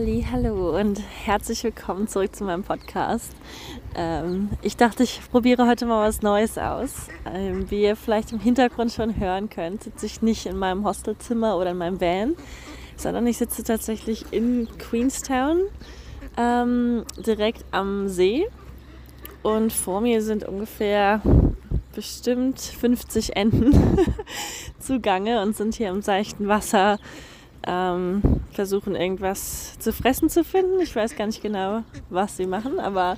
Halli, hallo und herzlich willkommen zurück zu meinem Podcast. Ähm, ich dachte, ich probiere heute mal was Neues aus. Ähm, wie ihr vielleicht im Hintergrund schon hören könnt, sitze ich nicht in meinem Hostelzimmer oder in meinem Van, sondern ich sitze tatsächlich in Queenstown, ähm, direkt am See. Und vor mir sind ungefähr bestimmt 50 Enten zugange und sind hier im seichten Wasser ähm, versuchen irgendwas zu fressen zu finden. Ich weiß gar nicht genau, was sie machen, aber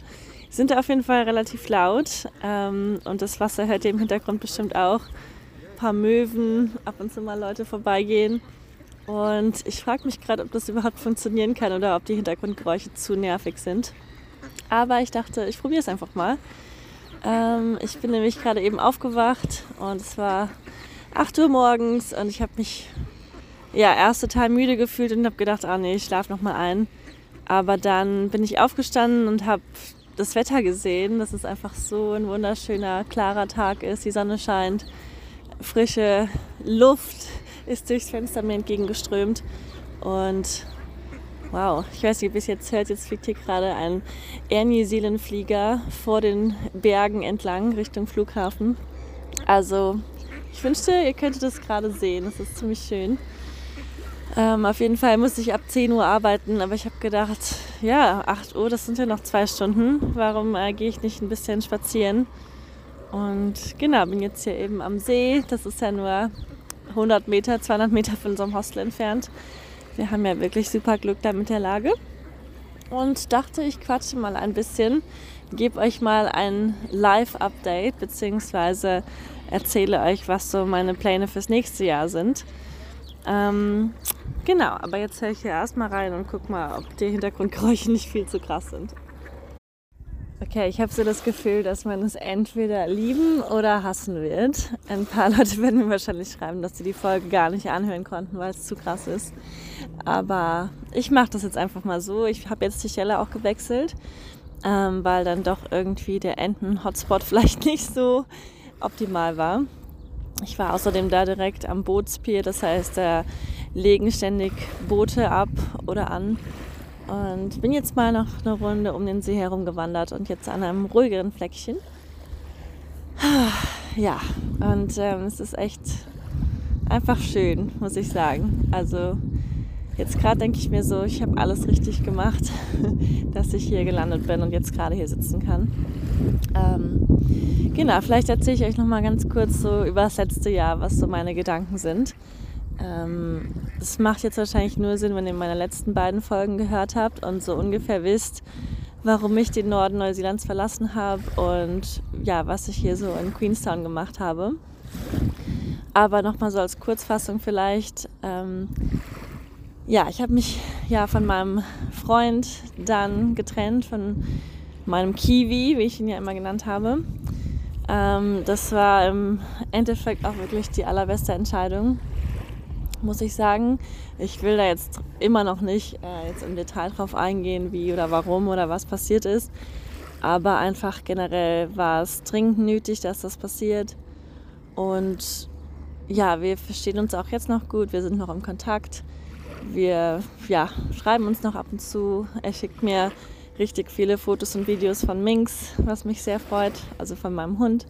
sind auf jeden Fall relativ laut ähm, und das Wasser hört ihr im Hintergrund bestimmt auch. Ein paar Möwen, ab und zu mal Leute vorbeigehen. Und ich frage mich gerade, ob das überhaupt funktionieren kann oder ob die Hintergrundgeräusche zu nervig sind. Aber ich dachte, ich probiere es einfach mal. Ähm, ich bin nämlich gerade eben aufgewacht und es war 8 Uhr morgens und ich habe mich ja, erst total müde gefühlt und habe gedacht, ah nee, ich schlafe noch mal ein. Aber dann bin ich aufgestanden und habe das Wetter gesehen, dass es einfach so ein wunderschöner, klarer Tag ist. Die Sonne scheint, frische Luft ist durchs Fenster mir entgegengeströmt. Und wow, ich weiß nicht, es jetzt hört, jetzt fliegt hier gerade ein Air New Zealand Flieger vor den Bergen entlang Richtung Flughafen. Also ich wünschte, ihr könntet das gerade sehen. Das ist ziemlich schön. Ähm, auf jeden Fall musste ich ab 10 Uhr arbeiten, aber ich habe gedacht, ja, 8 Uhr, das sind ja noch zwei Stunden. Warum äh, gehe ich nicht ein bisschen spazieren? Und genau, bin jetzt hier eben am See. Das ist ja nur 100 Meter, 200 Meter von unserem Hostel entfernt. Wir haben ja wirklich super Glück da mit der Lage. Und dachte, ich quatsche mal ein bisschen, gebe euch mal ein Live-Update, beziehungsweise erzähle euch, was so meine Pläne fürs nächste Jahr sind. Ähm, genau, aber jetzt höre ich hier erstmal rein und guck mal, ob die Hintergrundgeräusche nicht viel zu krass sind. Okay, ich habe so das Gefühl, dass man es entweder lieben oder hassen wird. Ein paar Leute werden mir wahrscheinlich schreiben, dass sie die Folge gar nicht anhören konnten, weil es zu krass ist. Aber ich mache das jetzt einfach mal so. Ich habe jetzt die Stelle auch gewechselt, ähm, weil dann doch irgendwie der Enten-Hotspot vielleicht nicht so optimal war. Ich war außerdem da direkt am Bootspier, das heißt, da legen ständig Boote ab oder an. Und bin jetzt mal noch eine Runde um den See herum gewandert und jetzt an einem ruhigeren Fleckchen. Ja, und ähm, es ist echt einfach schön, muss ich sagen. Also jetzt gerade denke ich mir so, ich habe alles richtig gemacht, dass ich hier gelandet bin und jetzt gerade hier sitzen kann. Ähm, genau, vielleicht erzähle ich euch noch mal ganz kurz so über das letzte Jahr, was so meine Gedanken sind. Ähm, es macht jetzt wahrscheinlich nur Sinn, wenn ihr meine letzten beiden Folgen gehört habt und so ungefähr wisst, warum ich den Norden Neuseelands verlassen habe und ja, was ich hier so in Queenstown gemacht habe. Aber nochmal so als Kurzfassung vielleicht. Ähm, ja, ich habe mich ja von meinem Freund dann getrennt, von meinem Kiwi, wie ich ihn ja immer genannt habe. Ähm, das war im Endeffekt auch wirklich die allerbeste Entscheidung, muss ich sagen. Ich will da jetzt immer noch nicht äh, jetzt im Detail drauf eingehen, wie oder warum oder was passiert ist. Aber einfach generell war es dringend nötig, dass das passiert. Und ja, wir verstehen uns auch jetzt noch gut. Wir sind noch im Kontakt. Wir ja, schreiben uns noch ab und zu. Er schickt mir richtig viele Fotos und Videos von Minx, was mich sehr freut, also von meinem Hund.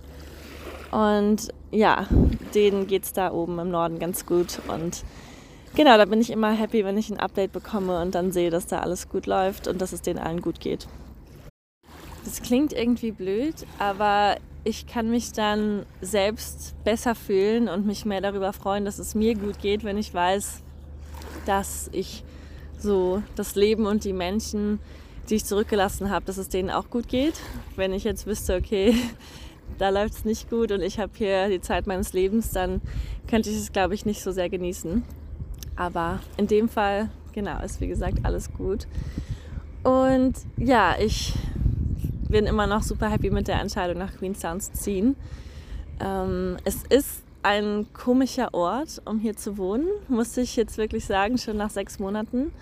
Und ja, denen geht es da oben im Norden ganz gut. Und genau, da bin ich immer happy, wenn ich ein Update bekomme und dann sehe, dass da alles gut läuft und dass es denen allen gut geht. Das klingt irgendwie blöd, aber ich kann mich dann selbst besser fühlen und mich mehr darüber freuen, dass es mir gut geht, wenn ich weiß, dass ich so das Leben und die Menschen die ich zurückgelassen habe, dass es denen auch gut geht. Wenn ich jetzt wüsste, okay, da läuft es nicht gut und ich habe hier die Zeit meines Lebens, dann könnte ich es, glaube ich, nicht so sehr genießen. Aber in dem Fall, genau, ist wie gesagt alles gut. Und ja, ich bin immer noch super happy mit der Entscheidung, nach Queenstown zu ziehen. Ähm, es ist ein komischer Ort, um hier zu wohnen, musste ich jetzt wirklich sagen, schon nach sechs Monaten.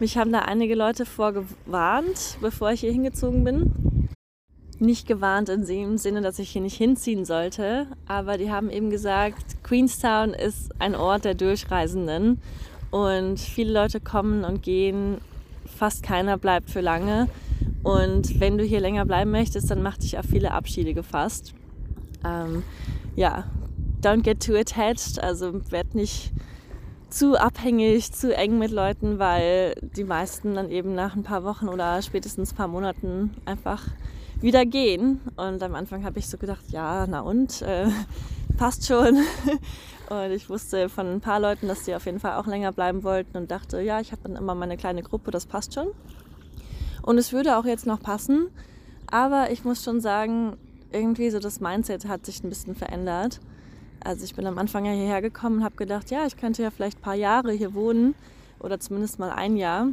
Mich haben da einige Leute vorgewarnt, bevor ich hier hingezogen bin. Nicht gewarnt in dem Sinne, dass ich hier nicht hinziehen sollte, aber die haben eben gesagt, Queenstown ist ein Ort der Durchreisenden und viele Leute kommen und gehen fast keiner bleibt für lange. Und wenn du hier länger bleiben möchtest, dann mach dich auf viele Abschiede gefasst. Ähm, ja, don't get too attached, also werd nicht zu abhängig, zu eng mit Leuten, weil die meisten dann eben nach ein paar Wochen oder spätestens ein paar Monaten einfach wieder gehen. Und am Anfang habe ich so gedacht, ja, na und, äh, passt schon. Und ich wusste von ein paar Leuten, dass sie auf jeden Fall auch länger bleiben wollten und dachte, ja, ich habe dann immer meine kleine Gruppe, das passt schon. Und es würde auch jetzt noch passen. Aber ich muss schon sagen, irgendwie so das Mindset hat sich ein bisschen verändert. Also ich bin am Anfang ja hierher gekommen und habe gedacht, ja, ich könnte ja vielleicht ein paar Jahre hier wohnen oder zumindest mal ein Jahr.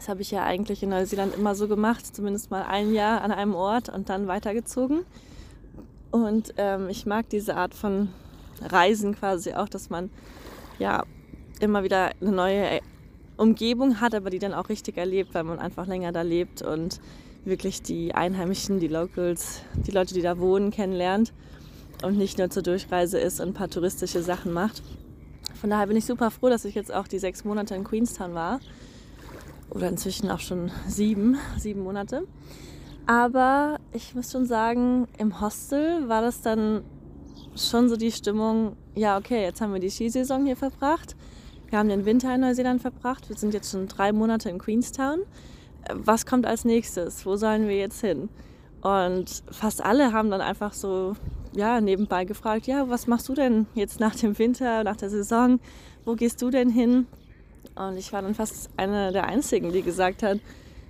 Das habe ich ja eigentlich in Neuseeland immer so gemacht, zumindest mal ein Jahr an einem Ort und dann weitergezogen. Und ähm, ich mag diese Art von Reisen quasi auch, dass man ja immer wieder eine neue Umgebung hat, aber die dann auch richtig erlebt, weil man einfach länger da lebt und wirklich die Einheimischen, die Locals, die Leute, die da wohnen, kennenlernt und nicht nur zur Durchreise ist und ein paar touristische Sachen macht. Von daher bin ich super froh, dass ich jetzt auch die sechs Monate in Queenstown war. Oder inzwischen auch schon sieben, sieben Monate. Aber ich muss schon sagen, im Hostel war das dann schon so die Stimmung, ja, okay, jetzt haben wir die Skisaison hier verbracht. Wir haben den Winter in Neuseeland verbracht. Wir sind jetzt schon drei Monate in Queenstown. Was kommt als nächstes? Wo sollen wir jetzt hin? Und fast alle haben dann einfach so ja, nebenbei gefragt, ja, was machst du denn jetzt nach dem Winter, nach der Saison? Wo gehst du denn hin? Und ich war dann fast eine der Einzigen, die gesagt hat,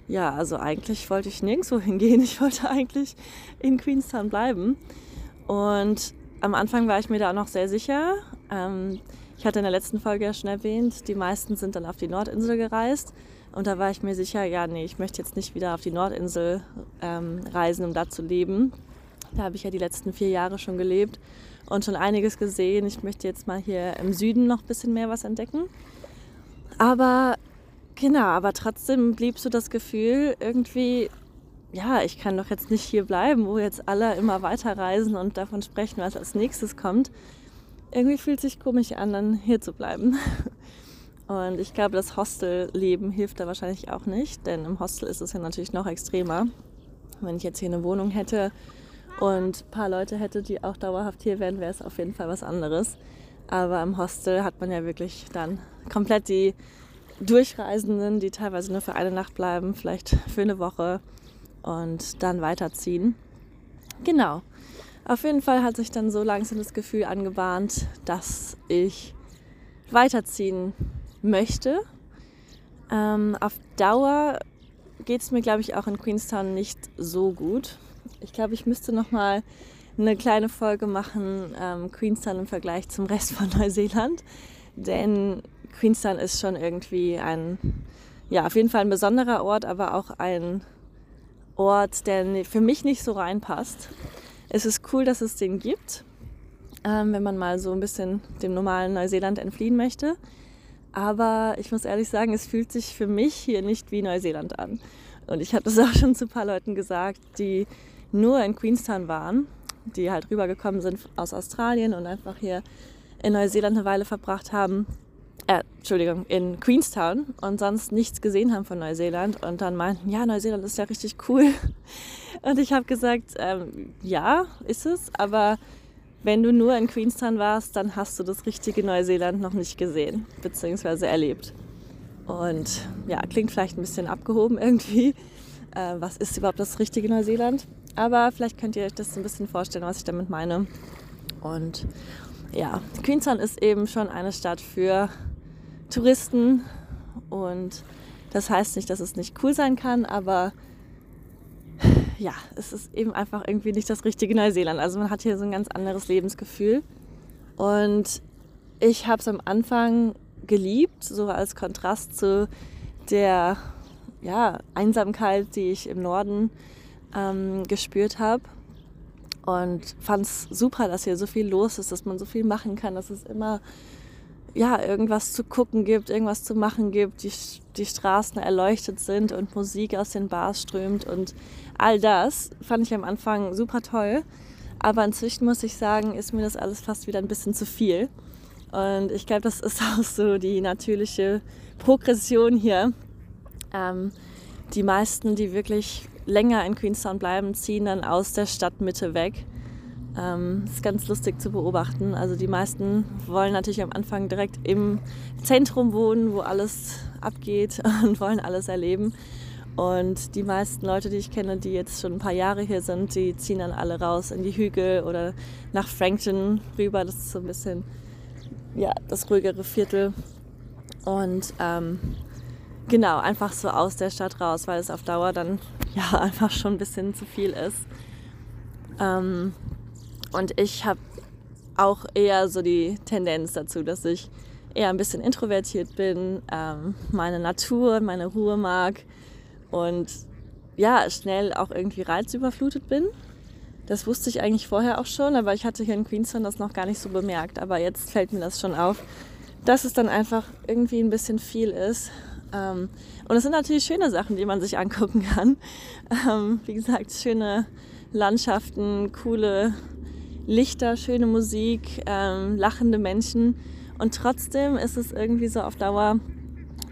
ja, also eigentlich wollte ich nirgendwo hingehen. Ich wollte eigentlich in Queenstown bleiben. Und am Anfang war ich mir da auch noch sehr sicher. Ähm, ich hatte in der letzten Folge ja schon erwähnt, die meisten sind dann auf die Nordinsel gereist. Und da war ich mir sicher, ja, nee, ich möchte jetzt nicht wieder auf die Nordinsel ähm, reisen, um da zu leben. Da habe ich ja die letzten vier Jahre schon gelebt und schon einiges gesehen. Ich möchte jetzt mal hier im Süden noch ein bisschen mehr was entdecken. Aber genau, aber trotzdem blieb so das Gefühl, irgendwie, ja, ich kann doch jetzt nicht hier bleiben, wo jetzt alle immer weiter reisen und davon sprechen, was als nächstes kommt. Irgendwie fühlt sich komisch an, dann hier zu bleiben. Und ich glaube, das Hostelleben hilft da wahrscheinlich auch nicht, denn im Hostel ist es ja natürlich noch extremer. Wenn ich jetzt hier eine Wohnung hätte und ein paar Leute hätte, die auch dauerhaft hier wären, wäre es auf jeden Fall was anderes. Aber im Hostel hat man ja wirklich dann komplett die Durchreisenden, die teilweise nur für eine Nacht bleiben, vielleicht für eine Woche und dann weiterziehen. Genau. Auf jeden Fall hat sich dann so langsam das Gefühl angebahnt, dass ich weiterziehen möchte. Ähm, auf Dauer geht es mir, glaube ich, auch in Queenstown nicht so gut. Ich glaube, ich müsste noch mal eine kleine Folge machen, ähm, Queenstown im Vergleich zum Rest von Neuseeland. Denn Queenstown ist schon irgendwie ein, ja, auf jeden Fall ein besonderer Ort, aber auch ein Ort, der für mich nicht so reinpasst. Es ist cool, dass es den gibt, ähm, wenn man mal so ein bisschen dem normalen Neuseeland entfliehen möchte. Aber ich muss ehrlich sagen, es fühlt sich für mich hier nicht wie Neuseeland an. Und ich habe das auch schon zu ein paar Leuten gesagt, die nur in Queenstown waren, die halt rübergekommen sind aus Australien und einfach hier in Neuseeland eine Weile verbracht haben. Äh, Entschuldigung, in Queenstown und sonst nichts gesehen haben von Neuseeland und dann meinten, ja, Neuseeland ist ja richtig cool. Und ich habe gesagt, ähm, ja, ist es, aber wenn du nur in Queenstown warst, dann hast du das richtige Neuseeland noch nicht gesehen bzw. erlebt. Und ja, klingt vielleicht ein bisschen abgehoben irgendwie. Äh, was ist überhaupt das richtige Neuseeland? Aber vielleicht könnt ihr euch das ein bisschen vorstellen, was ich damit meine. Und ja, Queenstown ist eben schon eine Stadt für Touristen. Und das heißt nicht, dass es nicht cool sein kann, aber ja, es ist eben einfach irgendwie nicht das richtige Neuseeland. Also man hat hier so ein ganz anderes Lebensgefühl. Und ich habe es am Anfang geliebt, so als Kontrast zu der ja, Einsamkeit, die ich im Norden ähm, gespürt habe. Und fand es super, dass hier so viel los ist, dass man so viel machen kann, dass es immer ja, irgendwas zu gucken gibt, irgendwas zu machen gibt, die, die Straßen erleuchtet sind und Musik aus den Bars strömt und all das fand ich am Anfang super toll. Aber inzwischen muss ich sagen, ist mir das alles fast wieder ein bisschen zu viel. Und ich glaube, das ist auch so die natürliche Progression hier, Ähm, die meisten, die wirklich länger in Queenstown bleiben, ziehen dann aus der Stadtmitte weg. Ähm, ist ganz lustig zu beobachten. Also die meisten wollen natürlich am Anfang direkt im Zentrum wohnen, wo alles abgeht und wollen alles erleben. Und die meisten Leute, die ich kenne, die jetzt schon ein paar Jahre hier sind, die ziehen dann alle raus in die Hügel oder nach Frankton rüber. Das ist so ein bisschen ja, das ruhigere Viertel. Und ähm, genau, einfach so aus der Stadt raus, weil es auf Dauer dann ja einfach schon ein bisschen zu viel ist. Ähm, und ich habe auch eher so die Tendenz dazu, dass ich eher ein bisschen introvertiert bin, ähm, meine Natur, meine Ruhe mag und ja, schnell auch irgendwie reizüberflutet bin. Das wusste ich eigentlich vorher auch schon, aber ich hatte hier in Queenstown das noch gar nicht so bemerkt. Aber jetzt fällt mir das schon auf, dass es dann einfach irgendwie ein bisschen viel ist. Ähm, und es sind natürlich schöne Sachen, die man sich angucken kann. Ähm, wie gesagt, schöne Landschaften, coole Lichter, schöne Musik, ähm, lachende Menschen. Und trotzdem ist es irgendwie so auf Dauer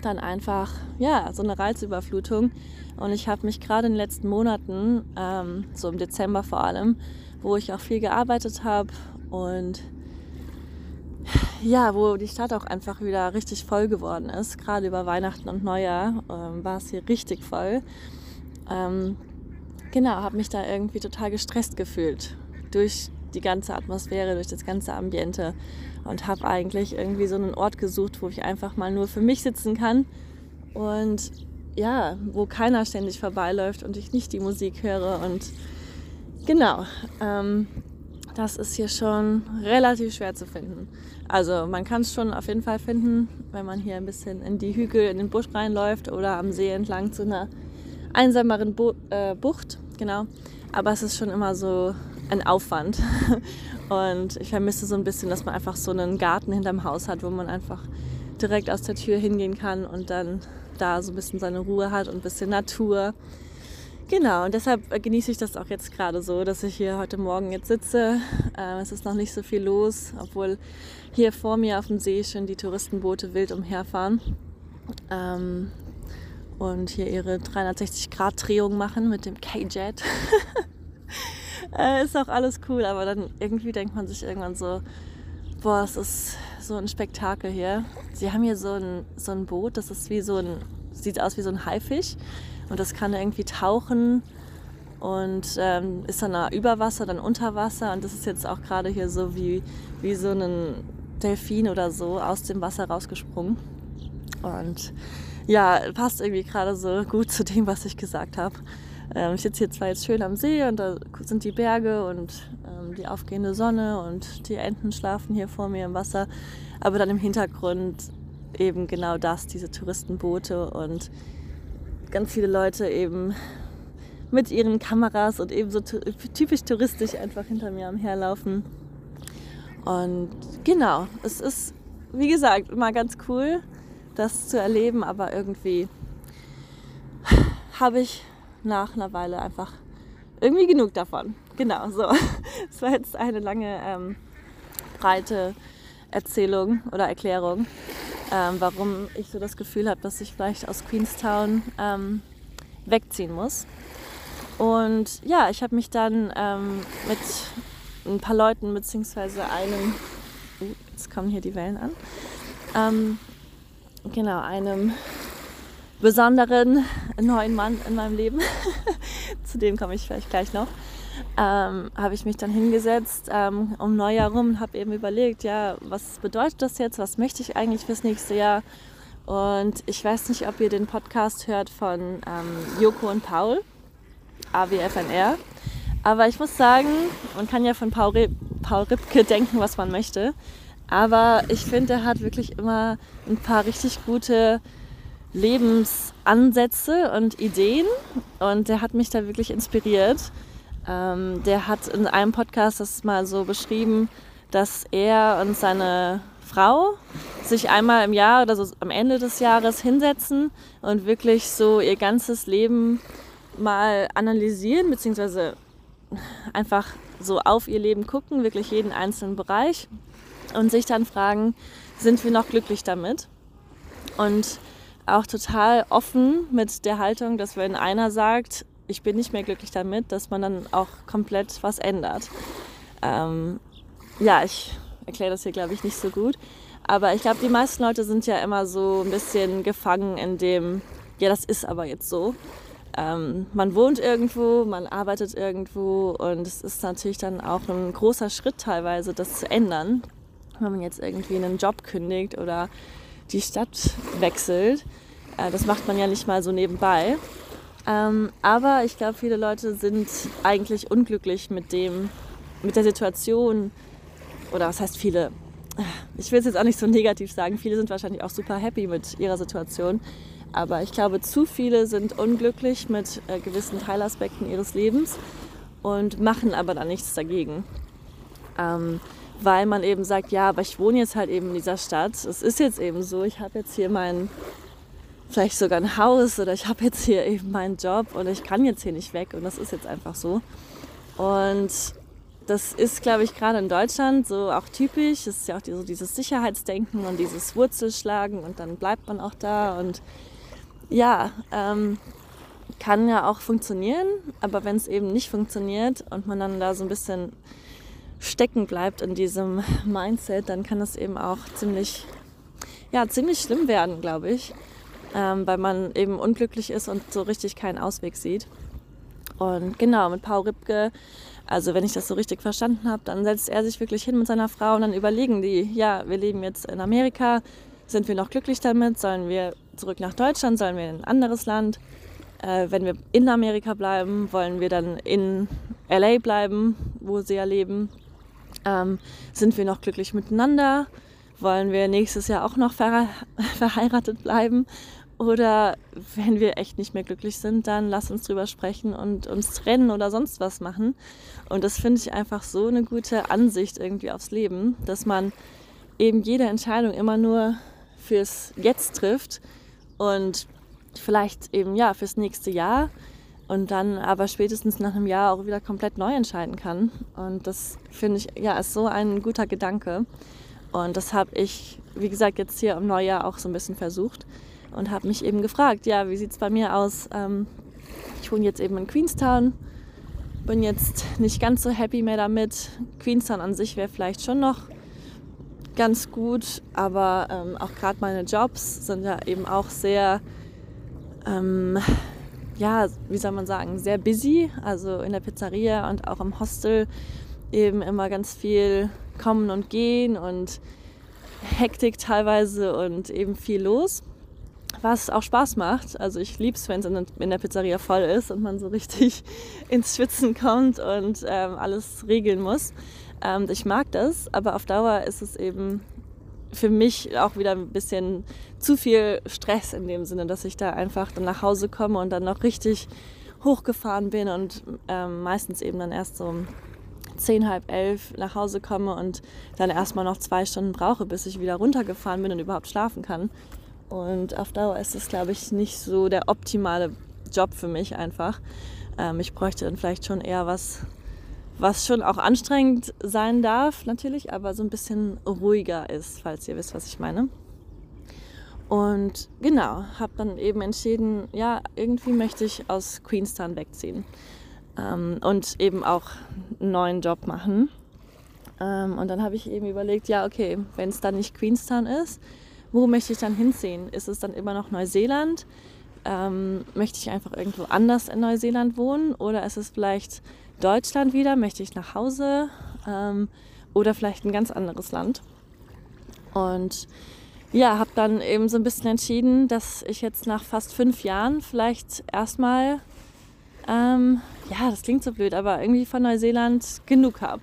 dann einfach, ja, so eine Reizüberflutung. Und ich habe mich gerade in den letzten Monaten, ähm, so im Dezember vor allem, wo ich auch viel gearbeitet habe und ja, wo die Stadt auch einfach wieder richtig voll geworden ist. Gerade über Weihnachten und Neujahr ähm, war es hier richtig voll. Ähm, genau, habe mich da irgendwie total gestresst gefühlt durch die ganze Atmosphäre, durch das ganze Ambiente und habe eigentlich irgendwie so einen Ort gesucht, wo ich einfach mal nur für mich sitzen kann und ja, wo keiner ständig vorbeiläuft und ich nicht die Musik höre und genau, ähm, das ist hier schon relativ schwer zu finden. Also man kann es schon auf jeden Fall finden, wenn man hier ein bisschen in die Hügel, in den Busch reinläuft oder am See entlang zu einer einsameren Bu äh, Bucht, genau. Aber es ist schon immer so ein Aufwand. Und ich vermisse so ein bisschen, dass man einfach so einen Garten hinterm Haus hat, wo man einfach direkt aus der Tür hingehen kann und dann da so ein bisschen seine Ruhe hat und ein bisschen Natur. Genau, und deshalb genieße ich das auch jetzt gerade so, dass ich hier heute Morgen jetzt sitze. Äh, es ist noch nicht so viel los, obwohl hier vor mir auf dem See schon die Touristenboote wild umherfahren ähm, und hier ihre 360-Grad-Drehung machen mit dem K-Jet. äh, ist auch alles cool, aber dann irgendwie denkt man sich irgendwann so, boah, es ist so ein Spektakel hier. Sie haben hier so ein, so ein Boot, das ist wie so ein, sieht aus wie so ein Haifisch und das kann irgendwie tauchen und ähm, ist dann über Wasser, dann unter Wasser und das ist jetzt auch gerade hier so wie, wie so ein Delfin oder so aus dem Wasser rausgesprungen. Und ja, passt irgendwie gerade so gut zu dem, was ich gesagt habe. Ähm, ich sitze hier zwar jetzt schön am See und da sind die Berge und ähm, die aufgehende Sonne und die Enten schlafen hier vor mir im Wasser, aber dann im Hintergrund eben genau das, diese Touristenboote und ganz viele Leute eben mit ihren Kameras und eben so typisch touristisch einfach hinter mir am Herlaufen. Und genau, es ist, wie gesagt, immer ganz cool, das zu erleben, aber irgendwie habe ich nach einer Weile einfach irgendwie genug davon. Genau, so. Es war jetzt eine lange, ähm, breite Erzählung oder Erklärung, ähm, warum ich so das Gefühl habe, dass ich vielleicht aus Queenstown ähm, wegziehen muss. Und ja, ich habe mich dann ähm, mit ein paar Leuten beziehungsweise einem, uh, jetzt kommen hier die Wellen an, ähm, genau, einem besonderen neuen Mann in meinem Leben, zu dem komme ich vielleicht gleich noch, ähm, habe ich mich dann hingesetzt ähm, um Neujahr rum und habe eben überlegt, ja, was bedeutet das jetzt, was möchte ich eigentlich fürs nächste Jahr? Und ich weiß nicht, ob ihr den Podcast hört von ähm, Joko und Paul, AWFNR. Aber ich muss sagen, man kann ja von Paul, Re Paul Ripke denken, was man möchte. Aber ich finde, er hat wirklich immer ein paar richtig gute Lebensansätze und Ideen und der hat mich da wirklich inspiriert. Ähm, der hat in einem Podcast das mal so beschrieben, dass er und seine Frau sich einmal im Jahr oder so am Ende des Jahres hinsetzen und wirklich so ihr ganzes Leben mal analysieren, beziehungsweise einfach so auf ihr Leben gucken, wirklich jeden einzelnen Bereich und sich dann fragen, sind wir noch glücklich damit? Und auch total offen mit der Haltung, dass wenn einer sagt, ich bin nicht mehr glücklich damit, dass man dann auch komplett was ändert. Ähm, ja, ich erkläre das hier, glaube ich, nicht so gut. Aber ich glaube, die meisten Leute sind ja immer so ein bisschen gefangen in dem, ja, das ist aber jetzt so. Ähm, man wohnt irgendwo, man arbeitet irgendwo und es ist natürlich dann auch ein großer Schritt teilweise, das zu ändern. Wenn man jetzt irgendwie einen Job kündigt oder die Stadt wechselt. Äh, das macht man ja nicht mal so nebenbei. Ähm, aber ich glaube, viele Leute sind eigentlich unglücklich mit dem, mit der Situation. Oder was heißt viele? Ich will es jetzt auch nicht so negativ sagen. Viele sind wahrscheinlich auch super happy mit ihrer Situation. Aber ich glaube, zu viele sind unglücklich mit äh, gewissen Teilaspekten ihres Lebens und machen aber dann nichts dagegen. Ähm, weil man eben sagt, ja, aber ich wohne jetzt halt eben in dieser Stadt. Es ist jetzt eben so, ich habe jetzt hier mein, vielleicht sogar ein Haus oder ich habe jetzt hier eben meinen Job und ich kann jetzt hier nicht weg und das ist jetzt einfach so. Und das ist, glaube ich, gerade in Deutschland so auch typisch. Es ist ja auch so dieses Sicherheitsdenken und dieses Wurzelschlagen und dann bleibt man auch da und ja, ähm, kann ja auch funktionieren, aber wenn es eben nicht funktioniert und man dann da so ein bisschen stecken bleibt in diesem Mindset, dann kann das eben auch ziemlich, ja, ziemlich schlimm werden, glaube ich, ähm, weil man eben unglücklich ist und so richtig keinen Ausweg sieht. Und genau, mit Paul Ripke, also wenn ich das so richtig verstanden habe, dann setzt er sich wirklich hin mit seiner Frau und dann überlegen die, ja, wir leben jetzt in Amerika, sind wir noch glücklich damit, sollen wir zurück nach Deutschland, sollen wir in ein anderes Land? Äh, wenn wir in Amerika bleiben, wollen wir dann in LA bleiben, wo sie ja leben? Ähm, sind wir noch glücklich miteinander? Wollen wir nächstes Jahr auch noch ver verheiratet bleiben? Oder wenn wir echt nicht mehr glücklich sind, dann lass uns drüber sprechen und uns trennen oder sonst was machen. Und das finde ich einfach so eine gute Ansicht irgendwie aufs Leben, dass man eben jede Entscheidung immer nur fürs Jetzt trifft und vielleicht eben ja fürs nächste Jahr und dann aber spätestens nach einem Jahr auch wieder komplett neu entscheiden kann. Und das finde ich ja ist so ein guter Gedanke. Und das habe ich, wie gesagt, jetzt hier im Neujahr auch so ein bisschen versucht und habe mich eben gefragt, ja, wie sieht es bei mir aus? Ähm, ich wohne jetzt eben in Queenstown, bin jetzt nicht ganz so happy mehr damit. Queenstown an sich wäre vielleicht schon noch ganz gut, aber ähm, auch gerade meine Jobs sind ja eben auch sehr, ähm, ja, wie soll man sagen, sehr busy. Also in der Pizzeria und auch im Hostel eben immer ganz viel kommen und gehen und Hektik teilweise und eben viel los. Was auch Spaß macht. Also ich liebe es, wenn es in der Pizzeria voll ist und man so richtig ins Schwitzen kommt und ähm, alles regeln muss. Ähm, ich mag das, aber auf Dauer ist es eben für mich auch wieder ein bisschen zu viel Stress in dem Sinne, dass ich da einfach dann nach Hause komme und dann noch richtig hochgefahren bin und ähm, meistens eben dann erst so zehn, halb elf nach Hause komme und dann erstmal noch zwei Stunden brauche, bis ich wieder runtergefahren bin und überhaupt schlafen kann. Und auf Dauer ist das, glaube ich, nicht so der optimale Job für mich einfach. Ähm, ich bräuchte dann vielleicht schon eher was, was schon auch anstrengend sein darf natürlich, aber so ein bisschen ruhiger ist, falls ihr wisst, was ich meine. Und genau, habe dann eben entschieden, ja, irgendwie möchte ich aus Queenstown wegziehen ähm, und eben auch einen neuen Job machen. Ähm, und dann habe ich eben überlegt, ja, okay, wenn es dann nicht Queenstown ist, wo möchte ich dann hinziehen? Ist es dann immer noch Neuseeland? Ähm, möchte ich einfach irgendwo anders in Neuseeland wohnen? Oder ist es vielleicht Deutschland wieder, möchte ich nach Hause ähm, oder vielleicht ein ganz anderes Land. Und ja, habe dann eben so ein bisschen entschieden, dass ich jetzt nach fast fünf Jahren vielleicht erstmal, ähm, ja, das klingt so blöd, aber irgendwie von Neuseeland genug habe.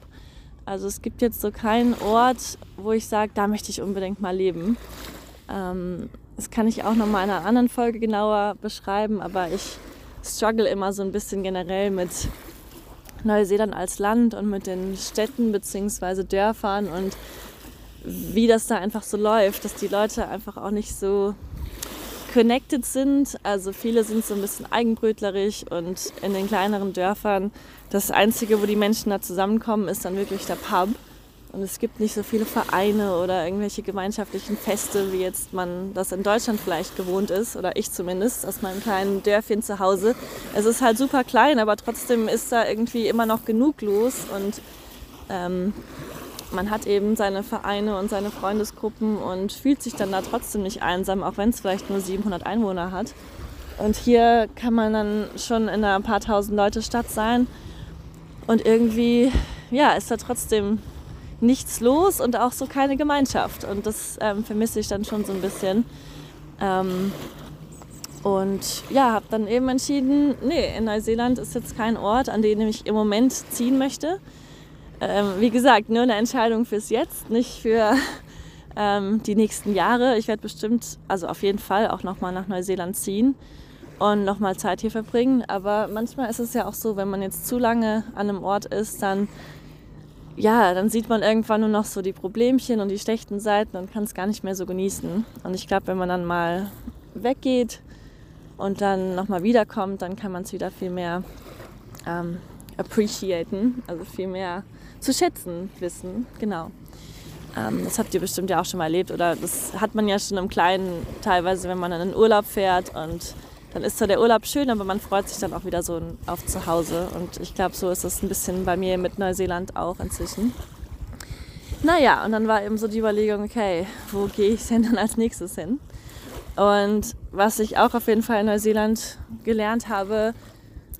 Also es gibt jetzt so keinen Ort, wo ich sage, da möchte ich unbedingt mal leben. Ähm, das kann ich auch noch mal in einer anderen Folge genauer beschreiben, aber ich struggle immer so ein bisschen generell mit Neuseeland als Land und mit den Städten bzw. Dörfern und wie das da einfach so läuft, dass die Leute einfach auch nicht so connected sind. Also viele sind so ein bisschen eigenbrötlerig und in den kleineren Dörfern das Einzige, wo die Menschen da zusammenkommen, ist dann wirklich der Pub. Und es gibt nicht so viele Vereine oder irgendwelche gemeinschaftlichen Feste, wie jetzt man das in Deutschland vielleicht gewohnt ist, oder ich zumindest aus meinem kleinen Dörfchen zu Hause. Es ist halt super klein, aber trotzdem ist da irgendwie immer noch genug los und ähm, man hat eben seine Vereine und seine Freundesgruppen und fühlt sich dann da trotzdem nicht einsam, auch wenn es vielleicht nur 700 Einwohner hat. Und hier kann man dann schon in einer paar tausend Leute Stadt sein und irgendwie ja, ist da trotzdem nichts los und auch so keine Gemeinschaft. Und das ähm, vermisse ich dann schon so ein bisschen. Ähm, und ja, habe dann eben entschieden, nee, in Neuseeland ist jetzt kein Ort, an den ich im Moment ziehen möchte. Ähm, wie gesagt, nur eine Entscheidung fürs Jetzt, nicht für ähm, die nächsten Jahre. Ich werde bestimmt, also auf jeden Fall auch nochmal nach Neuseeland ziehen und nochmal Zeit hier verbringen. Aber manchmal ist es ja auch so, wenn man jetzt zu lange an einem Ort ist, dann ja, dann sieht man irgendwann nur noch so die Problemchen und die schlechten Seiten und kann es gar nicht mehr so genießen. Und ich glaube, wenn man dann mal weggeht und dann nochmal wiederkommt, dann kann man es wieder viel mehr ähm, appreciaten, also viel mehr zu schätzen wissen. Genau. Ähm, das habt ihr bestimmt ja auch schon mal erlebt oder das hat man ja schon im Kleinen teilweise, wenn man in den Urlaub fährt und dann ist zwar der Urlaub schön, aber man freut sich dann auch wieder so auf zu Hause. Und ich glaube, so ist es ein bisschen bei mir mit Neuseeland auch inzwischen. Naja, und dann war eben so die Überlegung, okay, wo gehe ich denn dann als nächstes hin? Und was ich auch auf jeden Fall in Neuseeland gelernt habe,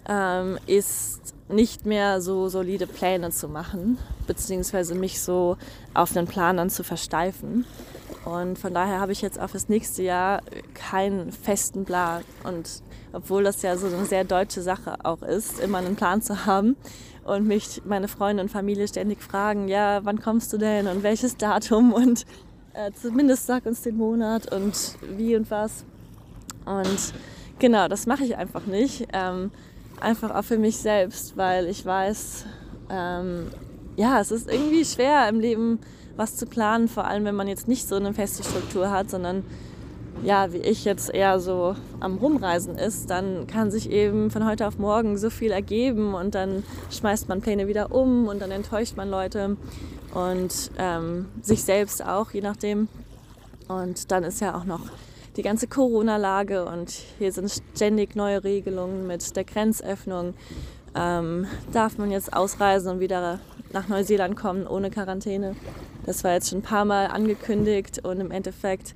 ähm, ist nicht mehr so solide Pläne zu machen, beziehungsweise mich so auf einen Plan dann zu versteifen. Und von daher habe ich jetzt auch fürs nächste Jahr keinen festen Plan. Und obwohl das ja so eine sehr deutsche Sache auch ist, immer einen Plan zu haben und mich meine Freunde und Familie ständig fragen, ja, wann kommst du denn und welches Datum und äh, zumindest sag uns den Monat und wie und was. Und genau, das mache ich einfach nicht. Ähm, einfach auch für mich selbst, weil ich weiß, ähm, ja, es ist irgendwie schwer im Leben was zu planen, vor allem wenn man jetzt nicht so eine feste Struktur hat, sondern ja, wie ich jetzt eher so am Rumreisen ist, dann kann sich eben von heute auf morgen so viel ergeben und dann schmeißt man Pläne wieder um und dann enttäuscht man Leute und ähm, sich selbst auch, je nachdem. Und dann ist ja auch noch die ganze Corona-Lage und hier sind ständig neue Regelungen mit der Grenzöffnung. Ähm, darf man jetzt ausreisen und wieder nach Neuseeland kommen ohne Quarantäne? Das war jetzt schon ein paar Mal angekündigt und im Endeffekt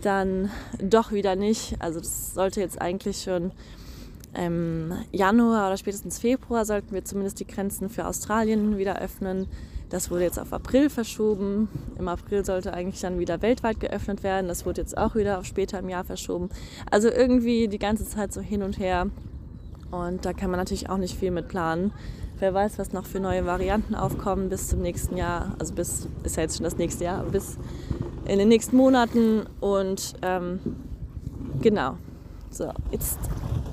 dann doch wieder nicht. Also das sollte jetzt eigentlich schon im Januar oder spätestens Februar sollten wir zumindest die Grenzen für Australien wieder öffnen. Das wurde jetzt auf April verschoben. Im April sollte eigentlich dann wieder weltweit geöffnet werden. Das wurde jetzt auch wieder auf später im Jahr verschoben. Also irgendwie die ganze Zeit so hin und her. Und da kann man natürlich auch nicht viel mit planen. Wer weiß, was noch für neue Varianten aufkommen bis zum nächsten Jahr. Also bis, ist ja jetzt schon das nächste Jahr, bis in den nächsten Monaten. Und ähm, genau. So, jetzt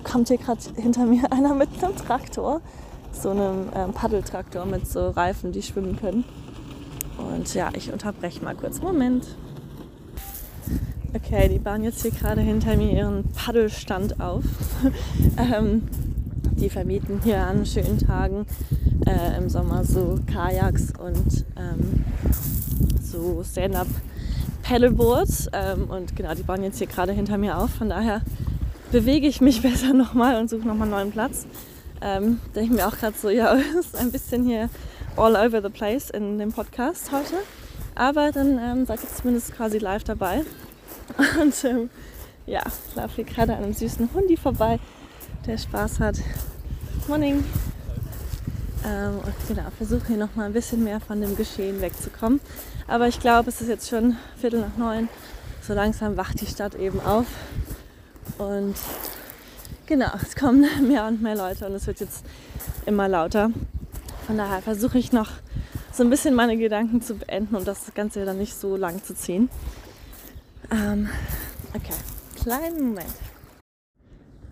kommt hier gerade hinter mir einer mit einem Traktor. So einem ähm, Paddeltraktor mit so Reifen, die schwimmen können. Und ja, ich unterbreche mal kurz. Moment. Okay, die bauen jetzt hier gerade hinter mir ihren Paddelstand auf. ähm, die vermieten hier an schönen Tagen äh, im Sommer so Kajaks und ähm, so Stand-up Paddleboards. Ähm, und genau, die bauen jetzt hier gerade hinter mir auf. Von daher bewege ich mich besser nochmal und suche nochmal einen neuen Platz. Ähm, denke ich mir auch gerade so, ja, ist ein bisschen hier all over the place in dem Podcast heute. Aber dann ähm, seid ihr zumindest quasi live dabei. Und ähm, ja, ich laufe hier gerade an einem süßen Hundi vorbei, der Spaß hat. Morning. Ähm, und genau, versuche hier noch mal ein bisschen mehr von dem Geschehen wegzukommen. Aber ich glaube, es ist jetzt schon Viertel nach neun. So langsam wacht die Stadt eben auf. Und genau, es kommen mehr und mehr Leute und es wird jetzt immer lauter. Von daher versuche ich noch so ein bisschen meine Gedanken zu beenden, um das Ganze dann nicht so lang zu ziehen. Ähm, okay, kleinen Moment.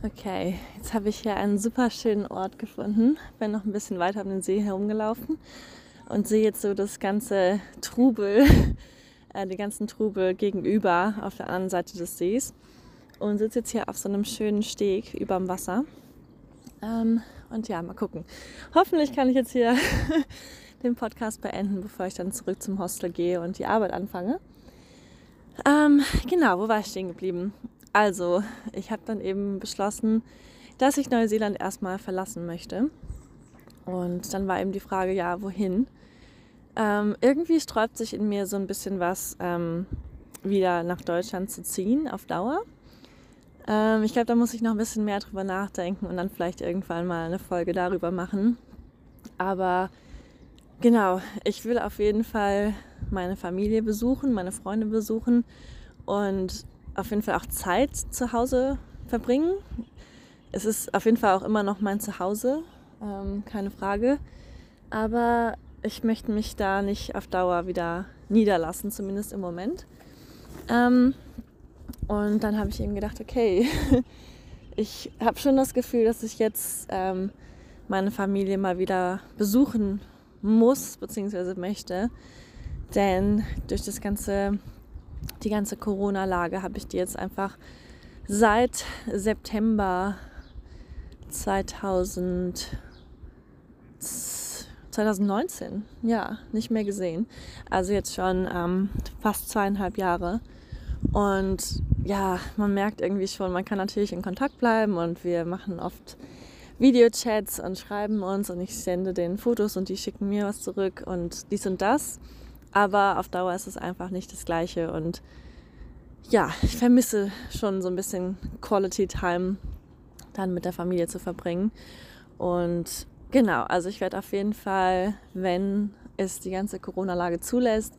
Okay, jetzt habe ich hier einen super schönen Ort gefunden. Bin noch ein bisschen weiter um den See herumgelaufen und sehe jetzt so das ganze Trubel, äh, den ganzen Trubel gegenüber auf der anderen Seite des Sees und sitze jetzt hier auf so einem schönen Steg über dem Wasser. Ähm, und ja, mal gucken. Hoffentlich kann ich jetzt hier den Podcast beenden, bevor ich dann zurück zum Hostel gehe und die Arbeit anfange. Ähm, genau, wo war ich stehen geblieben? Also, ich habe dann eben beschlossen, dass ich Neuseeland erstmal verlassen möchte. Und dann war eben die Frage, ja, wohin? Ähm, irgendwie sträubt sich in mir so ein bisschen was, ähm, wieder nach Deutschland zu ziehen auf Dauer. Ähm, ich glaube, da muss ich noch ein bisschen mehr drüber nachdenken und dann vielleicht irgendwann mal eine Folge darüber machen. Aber genau, ich will auf jeden Fall meine Familie besuchen, meine Freunde besuchen und auf jeden Fall auch Zeit zu Hause verbringen. Es ist auf jeden Fall auch immer noch mein Zuhause, ähm, keine Frage. Aber ich möchte mich da nicht auf Dauer wieder niederlassen, zumindest im Moment. Ähm, und dann habe ich eben gedacht, okay, ich habe schon das Gefühl, dass ich jetzt ähm, meine Familie mal wieder besuchen muss bzw. möchte. Denn durch das ganze, die ganze Corona-Lage habe ich die jetzt einfach seit September 2000, 2019, ja, nicht mehr gesehen. Also jetzt schon ähm, fast zweieinhalb Jahre. Und ja, man merkt irgendwie schon, man kann natürlich in Kontakt bleiben und wir machen oft Videochats und schreiben uns und ich sende denen Fotos und die schicken mir was zurück und dies und das. Aber auf Dauer ist es einfach nicht das Gleiche und ja, ich vermisse schon so ein bisschen Quality Time dann mit der Familie zu verbringen. Und genau, also ich werde auf jeden Fall, wenn es die ganze Corona-Lage zulässt,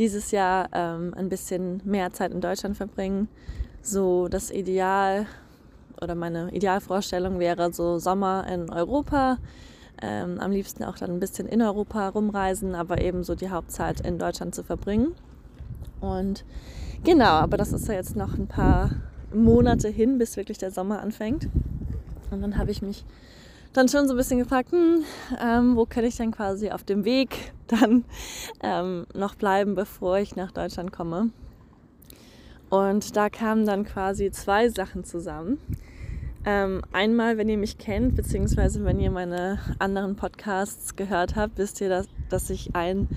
dieses Jahr ähm, ein bisschen mehr Zeit in Deutschland verbringen. So das Ideal oder meine Idealvorstellung wäre so Sommer in Europa. Ähm, am liebsten auch dann ein bisschen in Europa rumreisen, aber eben so die Hauptzeit in Deutschland zu verbringen. Und genau, aber das ist ja jetzt noch ein paar Monate hin, bis wirklich der Sommer anfängt. Und dann habe ich mich dann schon so ein bisschen gefragt, hm, ähm, wo kann ich denn quasi auf dem Weg dann ähm, noch bleiben, bevor ich nach Deutschland komme. Und da kamen dann quasi zwei Sachen zusammen. Ähm, einmal, wenn ihr mich kennt, beziehungsweise wenn ihr meine anderen Podcasts gehört habt, wisst ihr, dass, dass ich ein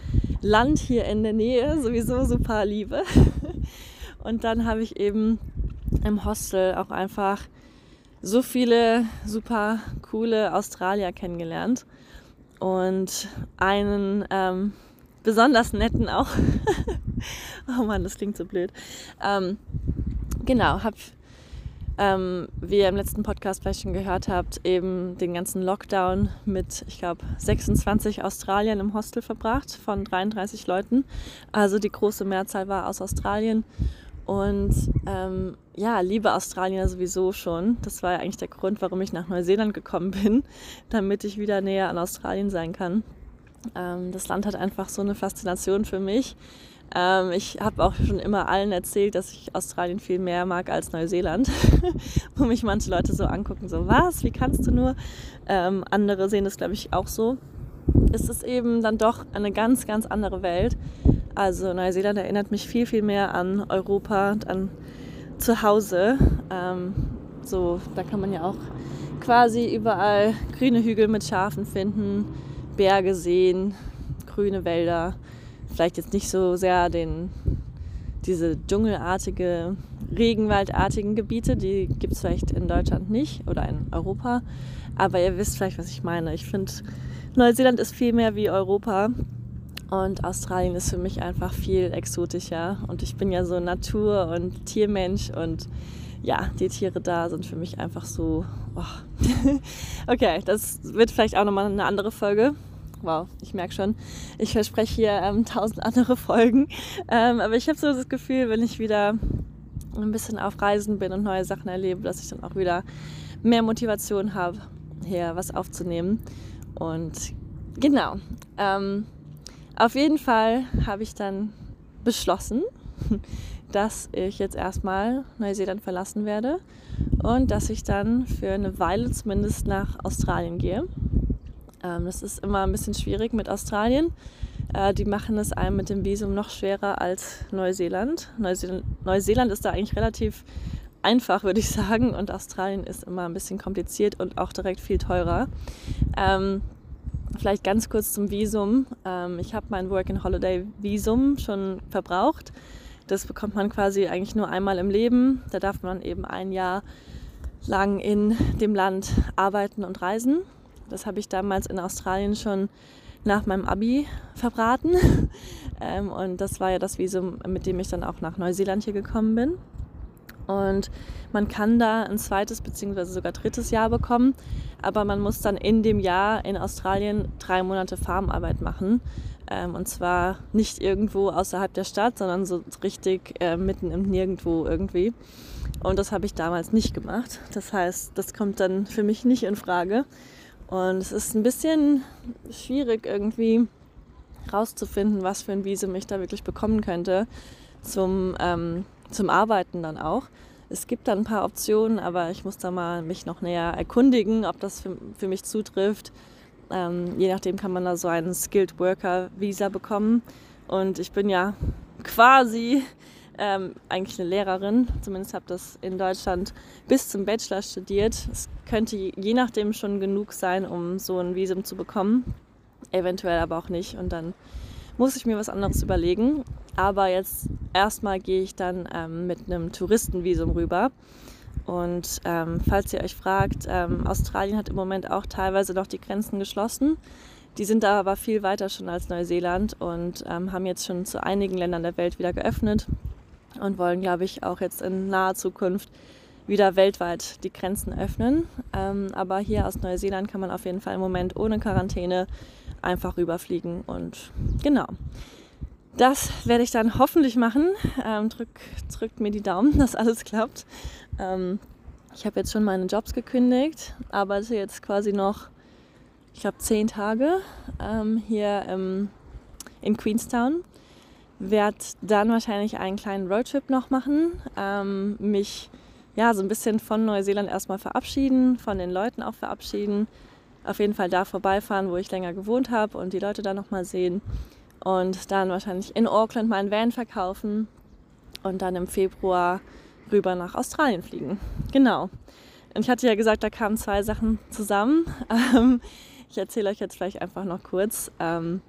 Land hier in der Nähe sowieso super liebe. Und dann habe ich eben im Hostel auch einfach so viele super coole Australier kennengelernt und einen ähm, besonders netten auch. oh Mann, das klingt so blöd. Ähm, genau, habe, ähm, wie ihr im letzten Podcast vielleicht schon gehört habt, eben den ganzen Lockdown mit, ich glaube, 26 Australiern im Hostel verbracht von 33 Leuten. Also die große Mehrzahl war aus Australien. Und ähm, ja, liebe Australier sowieso schon. Das war ja eigentlich der Grund, warum ich nach Neuseeland gekommen bin, damit ich wieder näher an Australien sein kann. Ähm, das Land hat einfach so eine Faszination für mich. Ähm, ich habe auch schon immer allen erzählt, dass ich Australien viel mehr mag als Neuseeland, wo mich manche Leute so angucken, so was, wie kannst du nur? Ähm, andere sehen das, glaube ich, auch so. Es ist eben dann doch eine ganz, ganz andere Welt. Also Neuseeland erinnert mich viel, viel mehr an Europa und an zu Hause. Ähm, so, da kann man ja auch quasi überall grüne Hügel mit Schafen finden, Berge sehen, grüne Wälder. Vielleicht jetzt nicht so sehr den, diese dschungelartige, regenwaldartigen Gebiete, die gibt es vielleicht in Deutschland nicht oder in Europa. Aber ihr wisst vielleicht, was ich meine. Ich finde, Neuseeland ist viel mehr wie Europa und Australien ist für mich einfach viel exotischer. Und ich bin ja so Natur- und Tiermensch. Und ja, die Tiere da sind für mich einfach so. Oh. okay, das wird vielleicht auch nochmal eine andere Folge. Wow, ich merke schon, ich verspreche hier ähm, tausend andere Folgen. Ähm, aber ich habe so das Gefühl, wenn ich wieder ein bisschen auf Reisen bin und neue Sachen erlebe, dass ich dann auch wieder mehr Motivation habe, hier was aufzunehmen. Und genau. Ähm, auf jeden Fall habe ich dann beschlossen, dass ich jetzt erstmal Neuseeland verlassen werde und dass ich dann für eine Weile zumindest nach Australien gehe. Ähm, das ist immer ein bisschen schwierig mit Australien. Äh, die machen es einem mit dem Visum noch schwerer als Neuseeland. Neuseeland. Neuseeland ist da eigentlich relativ einfach, würde ich sagen. Und Australien ist immer ein bisschen kompliziert und auch direkt viel teurer. Ähm, vielleicht ganz kurz zum Visum. Ähm, ich habe mein Work-and-Holiday-Visum schon verbraucht. Das bekommt man quasi eigentlich nur einmal im Leben. Da darf man eben ein Jahr lang in dem Land arbeiten und reisen. Das habe ich damals in Australien schon nach meinem Abi verbraten. ähm, und das war ja das Visum, mit dem ich dann auch nach Neuseeland hier gekommen bin. Und man kann da ein zweites bzw. sogar drittes Jahr bekommen, aber man muss dann in dem Jahr in Australien drei Monate Farmarbeit machen. Ähm, und zwar nicht irgendwo außerhalb der Stadt, sondern so richtig äh, mitten im Nirgendwo irgendwie. Und das habe ich damals nicht gemacht. Das heißt, das kommt dann für mich nicht in Frage. Und es ist ein bisschen schwierig irgendwie rauszufinden, was für ein Visum ich da wirklich bekommen könnte zum, ähm, zum Arbeiten dann auch. Es gibt dann ein paar Optionen, aber ich muss da mal mich noch näher erkundigen, ob das für, für mich zutrifft. Ähm, je nachdem kann man da so ein Skilled Worker Visa bekommen. Und ich bin ja quasi ähm, eigentlich eine Lehrerin. Zumindest habe das in Deutschland bis zum Bachelor studiert. Es könnte je nachdem schon genug sein, um so ein Visum zu bekommen. Eventuell aber auch nicht. Und dann muss ich mir was anderes überlegen. Aber jetzt erstmal gehe ich dann ähm, mit einem Touristenvisum rüber. Und ähm, falls ihr euch fragt, ähm, Australien hat im Moment auch teilweise noch die Grenzen geschlossen. Die sind da aber viel weiter schon als Neuseeland und ähm, haben jetzt schon zu einigen Ländern der Welt wieder geöffnet und wollen, glaube ich, auch jetzt in naher Zukunft wieder weltweit die Grenzen öffnen. Ähm, aber hier aus Neuseeland kann man auf jeden Fall im Moment ohne Quarantäne einfach rüberfliegen und genau. Das werde ich dann hoffentlich machen. Ähm, drück, drückt mir die Daumen, dass alles klappt. Ähm, ich habe jetzt schon meine Jobs gekündigt, arbeite jetzt quasi noch, ich glaube, zehn Tage ähm, hier im, in Queenstown werde dann wahrscheinlich einen kleinen Roadtrip noch machen, ähm, mich ja so ein bisschen von Neuseeland erstmal verabschieden, von den Leuten auch verabschieden, auf jeden Fall da vorbeifahren, wo ich länger gewohnt habe und die Leute da nochmal sehen und dann wahrscheinlich in Auckland meinen Van verkaufen und dann im Februar rüber nach Australien fliegen. Genau. Und ich hatte ja gesagt, da kamen zwei Sachen zusammen. Ähm, ich erzähle euch jetzt vielleicht einfach noch kurz. Ähm,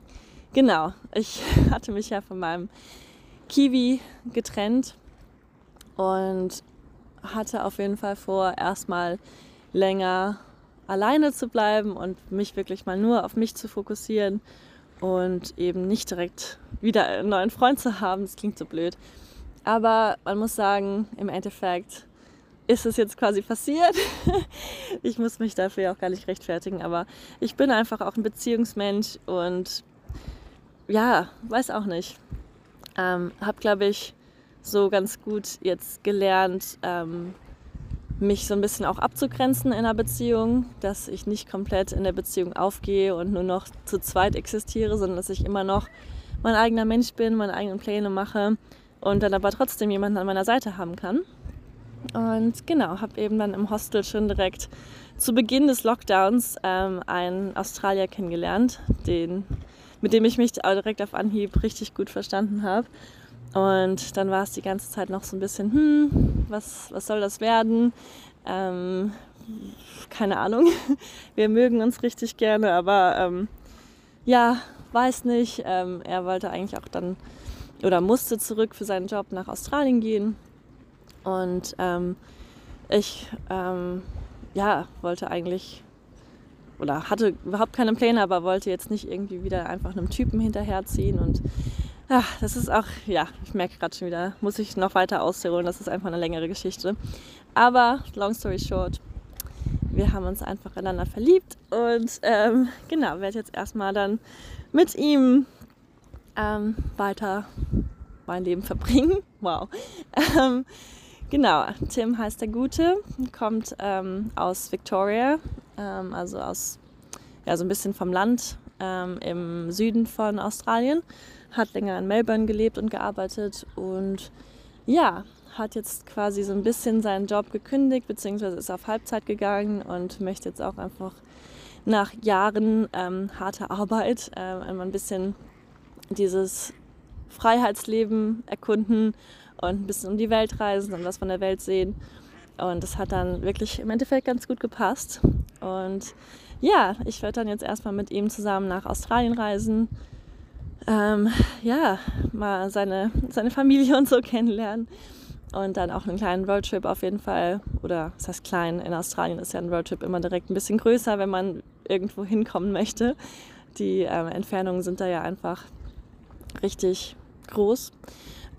Genau, ich hatte mich ja von meinem Kiwi getrennt und hatte auf jeden Fall vor, erstmal länger alleine zu bleiben und mich wirklich mal nur auf mich zu fokussieren und eben nicht direkt wieder einen neuen Freund zu haben. Das klingt so blöd. Aber man muss sagen, im Endeffekt ist es jetzt quasi passiert. ich muss mich dafür auch gar nicht rechtfertigen, aber ich bin einfach auch ein Beziehungsmensch und ja, weiß auch nicht. Ähm, habe, glaube ich, so ganz gut jetzt gelernt, ähm, mich so ein bisschen auch abzugrenzen in einer Beziehung, dass ich nicht komplett in der Beziehung aufgehe und nur noch zu zweit existiere, sondern dass ich immer noch mein eigener Mensch bin, meine eigenen Pläne mache und dann aber trotzdem jemanden an meiner Seite haben kann. Und genau, habe eben dann im Hostel schon direkt zu Beginn des Lockdowns ähm, einen Australier kennengelernt, den mit dem ich mich direkt auf Anhieb richtig gut verstanden habe. Und dann war es die ganze Zeit noch so ein bisschen, hm, was, was soll das werden? Ähm, keine Ahnung. Wir mögen uns richtig gerne, aber ähm, ja, weiß nicht. Ähm, er wollte eigentlich auch dann oder musste zurück für seinen Job nach Australien gehen. Und ähm, ich ähm, ja, wollte eigentlich oder hatte überhaupt keine Pläne, aber wollte jetzt nicht irgendwie wieder einfach einem Typen hinterherziehen. Und ach, das ist auch, ja, ich merke gerade schon wieder, muss ich noch weiter ausholen. Das ist einfach eine längere Geschichte. Aber long story short, wir haben uns einfach ineinander verliebt und ähm, genau, werde jetzt erstmal dann mit ihm ähm, weiter mein Leben verbringen. Wow. Ähm, genau, Tim heißt der Gute, kommt ähm, aus Victoria ähm, also aus ja, so ein bisschen vom Land ähm, im Süden von Australien, hat länger in Melbourne gelebt und gearbeitet und ja, hat jetzt quasi so ein bisschen seinen Job gekündigt, beziehungsweise ist auf Halbzeit gegangen und möchte jetzt auch einfach nach Jahren ähm, harter Arbeit äh, ein bisschen dieses Freiheitsleben erkunden und ein bisschen um die Welt reisen und was von der Welt sehen. Und das hat dann wirklich im Endeffekt ganz gut gepasst. Und ja, ich werde dann jetzt erstmal mit ihm zusammen nach Australien reisen. Ähm, ja, mal seine, seine Familie und so kennenlernen. Und dann auch einen kleinen Roadtrip auf jeden Fall. Oder was heißt klein? In Australien ist ja ein Roadtrip immer direkt ein bisschen größer, wenn man irgendwo hinkommen möchte. Die ähm, Entfernungen sind da ja einfach richtig groß.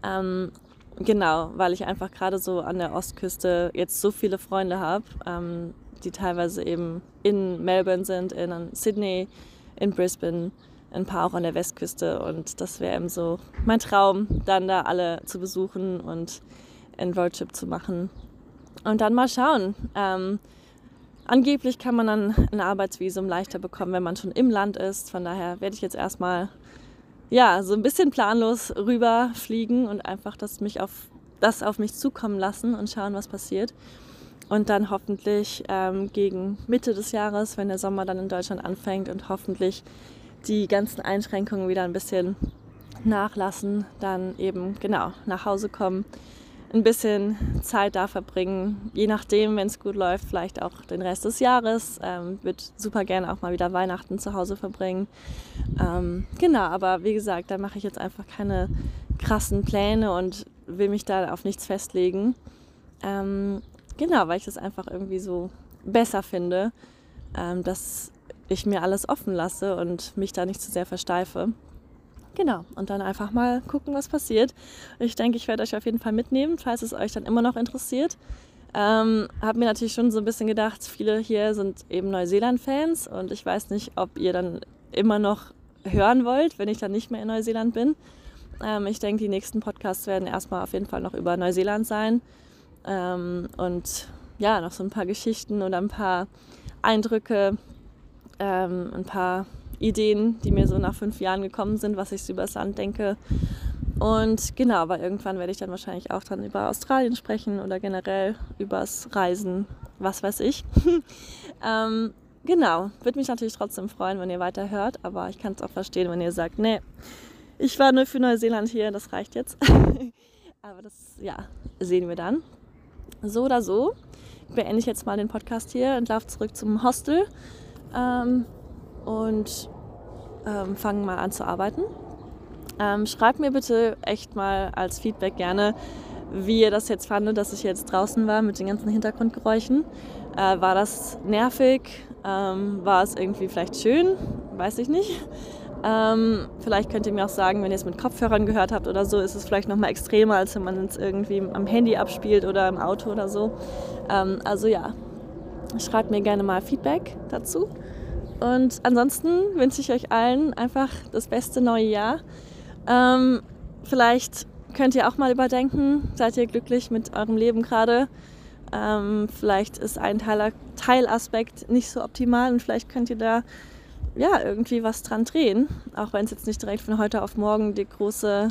Ähm, genau, weil ich einfach gerade so an der Ostküste jetzt so viele Freunde habe, ähm, die teilweise eben in Melbourne sind, in Sydney, in Brisbane, ein paar auch an der Westküste. Und das wäre eben so mein Traum, dann da alle zu besuchen und einen Roadtrip zu machen. Und dann mal schauen. Ähm, angeblich kann man dann ein Arbeitsvisum leichter bekommen, wenn man schon im Land ist. Von daher werde ich jetzt erstmal ja, so ein bisschen planlos rüberfliegen und einfach das, mich auf, das auf mich zukommen lassen und schauen, was passiert. Und dann hoffentlich ähm, gegen Mitte des Jahres, wenn der Sommer dann in Deutschland anfängt und hoffentlich die ganzen Einschränkungen wieder ein bisschen nachlassen, dann eben genau nach Hause kommen ein bisschen Zeit da verbringen. Je nachdem, wenn es gut läuft, vielleicht auch den Rest des Jahres. Ähm, würde super gerne auch mal wieder Weihnachten zu Hause verbringen. Ähm, genau, aber wie gesagt, da mache ich jetzt einfach keine krassen Pläne und will mich da auf nichts festlegen. Ähm, genau, weil ich das einfach irgendwie so besser finde, ähm, dass ich mir alles offen lasse und mich da nicht zu sehr versteife. Genau, und dann einfach mal gucken, was passiert. Ich denke, ich werde euch auf jeden Fall mitnehmen, falls es euch dann immer noch interessiert. Ähm, habe mir natürlich schon so ein bisschen gedacht, viele hier sind eben Neuseeland-Fans und ich weiß nicht, ob ihr dann immer noch hören wollt, wenn ich dann nicht mehr in Neuseeland bin. Ähm, ich denke, die nächsten Podcasts werden erstmal auf jeden Fall noch über Neuseeland sein ähm, und ja, noch so ein paar Geschichten oder ein paar Eindrücke, ähm, ein paar Ideen, die mir so nach fünf Jahren gekommen sind, was ich über das Land denke. Und genau, aber irgendwann werde ich dann wahrscheinlich auch dann über Australien sprechen oder generell übers Reisen, was weiß ich. ähm, genau, würde mich natürlich trotzdem freuen, wenn ihr weiter hört, aber ich kann es auch verstehen, wenn ihr sagt, nee, ich war nur für Neuseeland hier, das reicht jetzt. aber das, ja, sehen wir dann. So oder so beende ich jetzt mal den Podcast hier und laufe zurück zum Hostel. Ähm, und ähm, fangen mal an zu arbeiten. Ähm, schreibt mir bitte echt mal als Feedback gerne, wie ihr das jetzt fandet, dass ich jetzt draußen war mit den ganzen Hintergrundgeräuschen. Äh, war das nervig? Ähm, war es irgendwie vielleicht schön? Weiß ich nicht. Ähm, vielleicht könnt ihr mir auch sagen, wenn ihr es mit Kopfhörern gehört habt oder so, ist es vielleicht noch mal extremer, als wenn man es irgendwie am Handy abspielt oder im Auto oder so. Ähm, also ja, schreibt mir gerne mal Feedback dazu. Und ansonsten wünsche ich euch allen einfach das beste neue Jahr. Ähm, vielleicht könnt ihr auch mal überdenken, seid ihr glücklich mit eurem Leben gerade? Ähm, vielleicht ist ein Teil, Teilaspekt nicht so optimal und vielleicht könnt ihr da ja irgendwie was dran drehen, auch wenn es jetzt nicht direkt von heute auf morgen die große,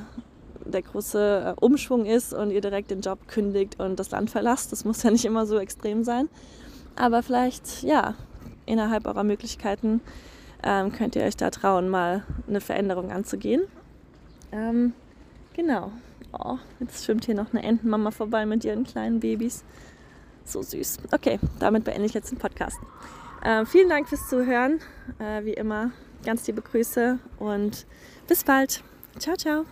der große äh, Umschwung ist und ihr direkt den Job kündigt und das Land verlasst. Das muss ja nicht immer so extrem sein. Aber vielleicht, ja, innerhalb eurer Möglichkeiten ähm, könnt ihr euch da trauen, mal eine Veränderung anzugehen. Ähm, genau. Oh, jetzt schwimmt hier noch eine Entenmama vorbei mit ihren kleinen Babys. So süß. Okay, damit beende ich jetzt den Podcast. Äh, vielen Dank fürs Zuhören. Äh, wie immer, ganz liebe Grüße und bis bald. Ciao, ciao.